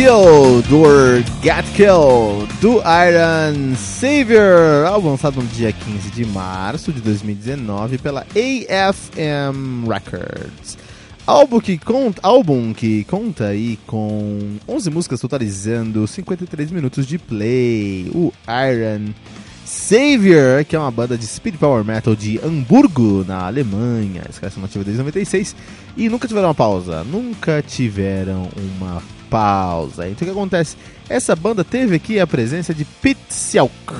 Killed or Get Killed do Iron Savior, álbum lançado no dia 15 de março de 2019 pela AFM Records. Álbum que conta, álbum que conta aí com 11 músicas totalizando 53 minutos de play. O Iron Savior, que é uma banda de speed power metal de Hamburgo, na Alemanha. Esse cara ativa desde 96 e nunca tiveram uma pausa, nunca tiveram uma pausa. Então o que acontece? Essa banda teve aqui a presença de Pete Sielk,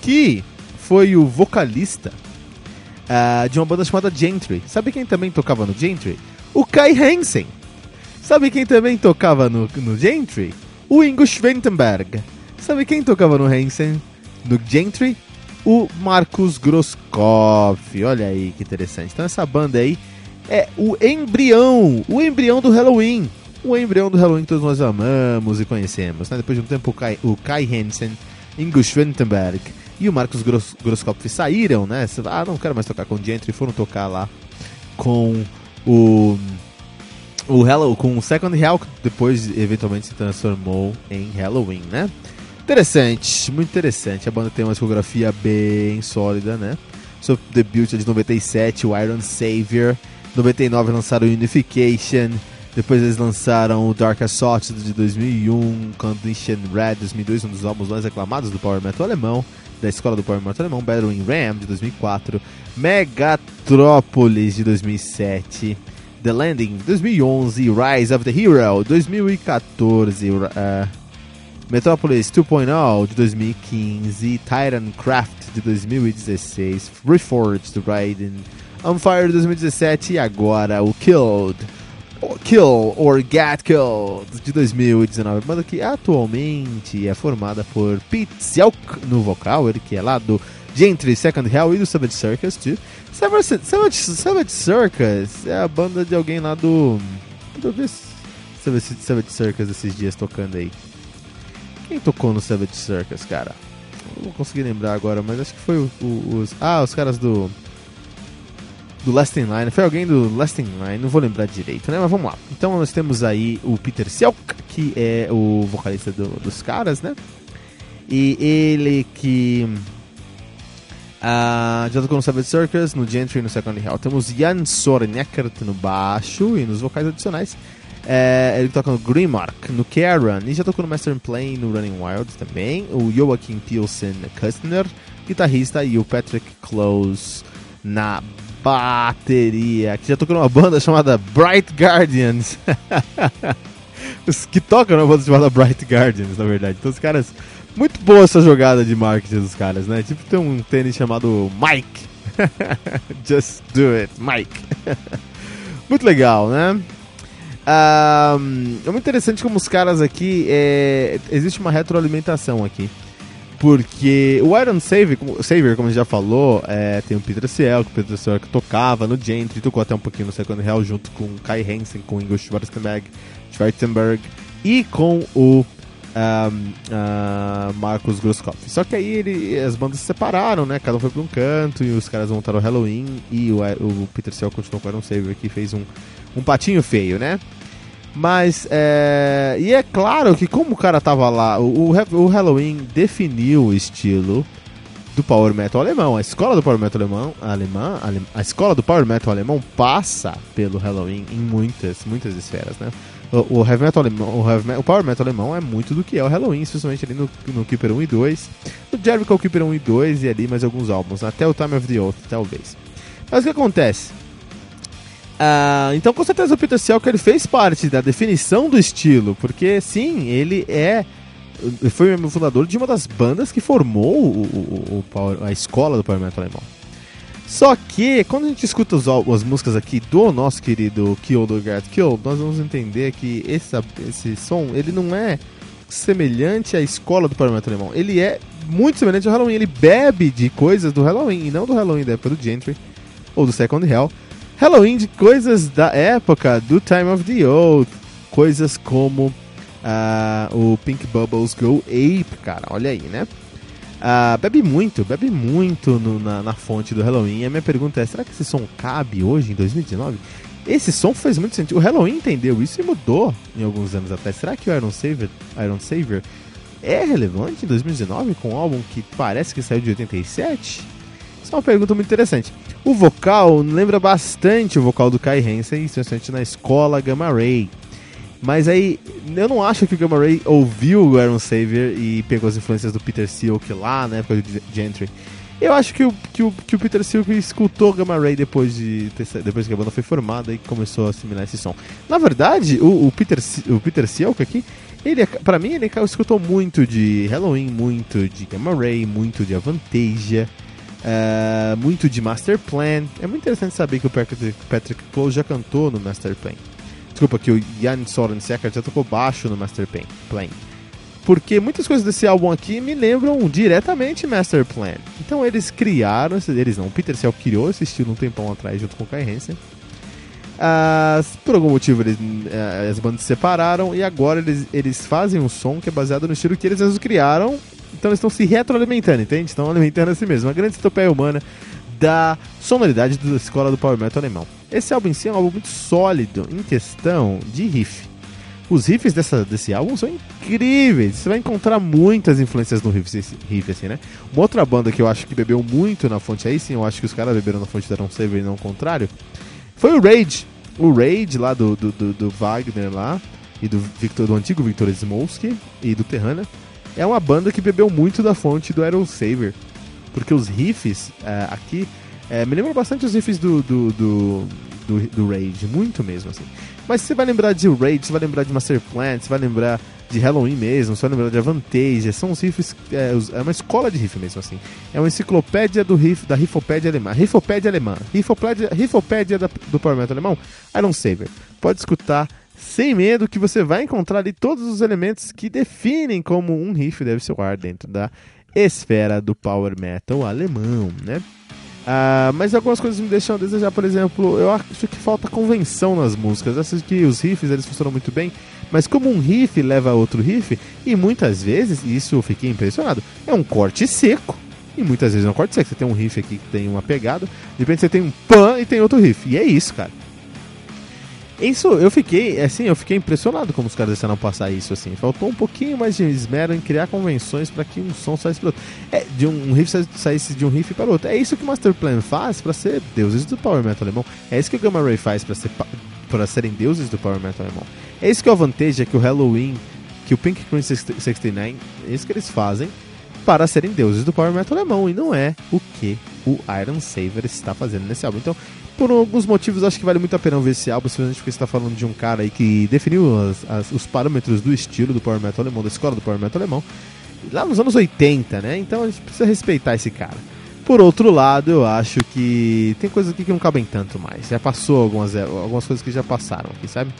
que foi o vocalista uh, de uma banda chamada Gentry. Sabe quem também tocava no Gentry? O Kai Hansen. Sabe quem também tocava no, no Gentry? O Ingo Schwentenberg. Sabe quem tocava no Hansen? No Gentry? O Marcos Grosskopf. Olha aí que interessante. Então essa banda aí é o embrião, o embrião do Halloween. O embrião do Halloween que todos nós amamos e conhecemos. Né? Depois de um tempo, o Kai, o Kai Hansen, Ingo Schwentenberg e o Marcos Gross, Grosskopf saíram, né? Ah, não quero mais tocar com o Gentry, foram tocar lá com o o Hello, com o Second Hell, que depois eventualmente se transformou em Halloween, né? Interessante, muito interessante. A banda tem uma discografia bem sólida, né? Seu debut é de 97, o Iron Savior. 99 lançaram Unification. Depois eles lançaram o Dark Assault de 2001, Condition Red 2002, um dos álbuns mais aclamados do Power Metal alemão, da escola do Power Metal alemão, Battling Ram de 2004, Megatrópolis de 2007, The Landing de 2011, Rise of the Hero 2014, uh, Metropolis 2.0 de 2015, Titan Craft de 2016, Reforged Raiden On Fire 2017 e agora o Killed. Kill or Get Killed de 2019, banda que atualmente é formada por Pete Selk no vocal, ele que é lá do Gentry Second Hell e do Savage Circus too. Savage, Savage, Savage Circus é a banda de alguém lá do. Ver Savage, Savage Circus esses dias tocando aí. Quem tocou no Savage Circus, cara? Não vou conseguir lembrar agora, mas acho que foi o, o, os. Ah, os caras do do Last in Line. Foi alguém do Last in Line, não vou lembrar direito, né? Mas vamos lá. Então nós temos aí o Peter Selk, que é o vocalista do, dos caras, né? E ele que uh, já tocou no Savage Circus, no Gentry e no Second Hell. Temos Jan Soreneckert no baixo e nos vocais adicionais. É, ele toca no Grimmark, no Karen, e já tocou no Master Plane no Running Wild também. O Joachim Pilsen Kustner, guitarrista, e o Patrick Close na bateria, que já tocou numa banda chamada Bright Guardians. os que tocam numa banda chamada Bright Guardians, na verdade. Então os caras. Muito boa essa jogada de marketing dos caras, né? Tipo, tem um tênis chamado Mike. Just do it, Mike. muito legal, né? Um, é muito interessante como os caras aqui. É, existe uma retroalimentação aqui. Porque o Iron Savior, como, Savior, como a gente já falou, é, tem o Peter Ciel, que o Peter Ciel que tocava no Gentry, tocou até um pouquinho no Second Hell, junto com Kai Hansen, com Ingo Schwarzenberg, Schwarzenberg e com o um, uh, Marcos Grosskopf. Só que aí ele, as bandas se separaram, né? Cada um foi para um canto e os caras montaram o Halloween e o, o Peter Ciel continuou com o Iron Savior, que fez um, um patinho feio, né? Mas, é... E é claro que como o cara tava lá, o, o Halloween definiu o estilo do Power Metal alemão. A escola do Power Metal alemão, alemã, a escola do Power Metal alemão passa pelo Halloween em muitas, muitas esferas, né? O, o, heavy metal alemão, o, heavy, o Power Metal alemão é muito do que é o Halloween, especialmente ali no, no Keeper 1 e 2. No Jericho Keeper 1 e 2 e ali mais alguns álbuns, até o Time of the Oath, talvez. Mas o que acontece? Uh, então, com certeza, o Peter Selk ele fez parte da definição do estilo, porque sim, ele é foi o fundador de uma das bandas que formou o, o, o power, a escola do Power Metal alemão. Só que, quando a gente escuta os, as músicas aqui do nosso querido Kill do Get Kill, nós vamos entender que esse, esse som, ele não é semelhante à escola do Power Metal alemão. Ele é muito semelhante ao Halloween. Ele bebe de coisas do Halloween, e não do Halloween da época do Gentry ou do Second Hell. Halloween de coisas da época do Time of the Oath. Coisas como uh, o Pink Bubbles Go Ape, cara. Olha aí, né? Uh, bebe muito, bebe muito no, na, na, fonte do Halloween. E a minha pergunta é: será que esse som cabe hoje, em 2019? Esse som faz muito sentido. O Halloween entendeu isso e mudou em alguns anos atrás. Será que o Iron Savior, Iron Savior é relevante em 2019 com um álbum que parece que saiu de 87? Isso é uma pergunta muito interessante. O vocal lembra bastante o vocal do Kai Hansen, especialmente na escola Gamma Ray. Mas aí, eu não acho que o Gamma Ray ouviu o Iron Savior e pegou as influências do Peter Silk lá, na época do Gentry. Eu acho que o, que o, que o Peter Silk escutou Gamma Ray depois, de depois que a banda foi formada e começou a assimilar esse som. Na verdade, o, o Peter, o Peter Silk aqui, ele, pra mim, ele escutou muito de Halloween, muito de Gamma Ray, muito de Avantasia, uh, muito de Master Plan. É muito interessante saber que o Patrick, Patrick Close já cantou no Master Plan. Desculpa, que o Jan Soren Secker já tocou baixo no Master Plan. Porque muitas coisas desse álbum aqui me lembram diretamente Master Plan. Então eles criaram, eles não, Peter Cell criou esse estilo um tempão atrás junto com o Kai Hansen. Por algum motivo eles, uh, as bandas se separaram e agora eles, eles fazem um som que é baseado no estilo que eles mesmos criaram. Então eles estão se retroalimentando, entende? Estão alimentando a si mesmos. Uma grande estopeia humana da sonoridade da escola do Power Metal alemão. Esse álbum em si é um álbum muito sólido em questão de riff. Os riffs dessa, desse álbum são incríveis. Você vai encontrar muitas influências no riff, riff, assim, né? Uma outra banda que eu acho que bebeu muito na fonte, aí sim, eu acho que os caras beberam na fonte da Ron Saver e não o contrário, foi o Rage. O Rage lá do, do, do, do Wagner lá, e do, Victor, do antigo Victor Smolsky e do Terrana, é uma banda que bebeu muito da fonte do Aero Saver. Porque os riffs uh, aqui é, me lembra bastante os riffs do, do, do, do, do Rage, muito mesmo, assim. Mas você vai lembrar de Rage, você vai lembrar de Master Plan, você vai lembrar de Halloween mesmo, você vai lembrar de Avantage, são os riffs, é, é, uma escola de riff mesmo, assim. É uma enciclopédia do riff, da riffopédia alemã. Riffopédia alemã. Riffopédia, riffopédia da, do Power Metal alemão, Iron Saver. Pode escutar sem medo que você vai encontrar ali todos os elementos que definem como um riff deve soar dentro da esfera do Power Metal alemão, né? Uh, mas algumas coisas me deixam a desejar, por exemplo, eu acho que falta convenção nas músicas. Eu acho que os riffs eles funcionam muito bem, mas como um riff leva a outro riff, e muitas vezes, e isso eu fiquei impressionado, é um corte seco. E muitas vezes é um corte seco. Você tem um riff aqui que tem uma pegada, de repente você tem um pan e tem outro riff. E é isso, cara. Isso, eu fiquei, assim, eu fiquei impressionado como os caras deixaram passar isso, assim. Faltou um pouquinho mais de esmero em criar convenções para que um som saísse para outro. É, de um, riff saísse de um riff para outro. É isso que o Masterplan faz para ser deuses do Power Metal alemão. É isso que o Gamma Ray faz para ser para serem deuses do Power Metal alemão. É isso que é vantagem é que o Halloween, que o Pink Queen 69, é isso que eles fazem para serem deuses do Power Metal alemão e não é o que o Iron Saver está fazendo nesse álbum. Então, por alguns motivos, acho que vale muito a pena ver esse álbum, simplesmente porque você está falando de um cara aí que definiu as, as, os parâmetros do estilo do Power Metal alemão, da escola do Power Metal alemão, lá nos anos 80, né? Então a gente precisa respeitar esse cara. Por outro lado, eu acho que tem coisas aqui que não cabem tanto mais. Já passou algumas, algumas coisas que já passaram aqui, sabe?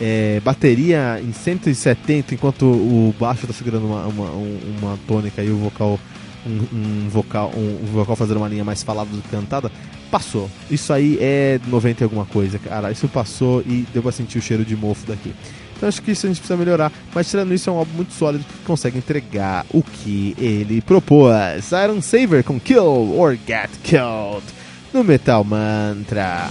É, bateria em 170, enquanto o baixo está segurando uma, uma, uma tônica e o vocal um, um, vocal um, um, vocal fazendo uma linha mais falada do que cantada, passou. Isso aí é 90 e alguma coisa, cara. Isso passou e deu pra sentir o cheiro de mofo daqui. Então acho que isso a gente precisa melhorar. Mas tirando isso, é um álbum muito sólido que consegue entregar o que ele propôs. Iron Saver com Kill or Get Killed no Metal Mantra.